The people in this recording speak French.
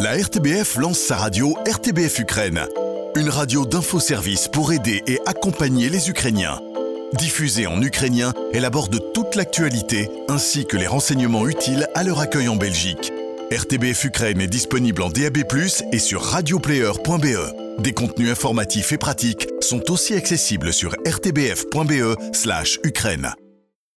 La RTBF lance sa radio RTBF Ukraine, une radio d'infoservice pour aider et accompagner les Ukrainiens. Diffusée en ukrainien, elle aborde toute l'actualité ainsi que les renseignements utiles à leur accueil en Belgique. RTBF Ukraine est disponible en DAB+, et sur radioplayer.be. Des contenus informatifs et pratiques sont aussi accessibles sur rtbf.be/ukraine.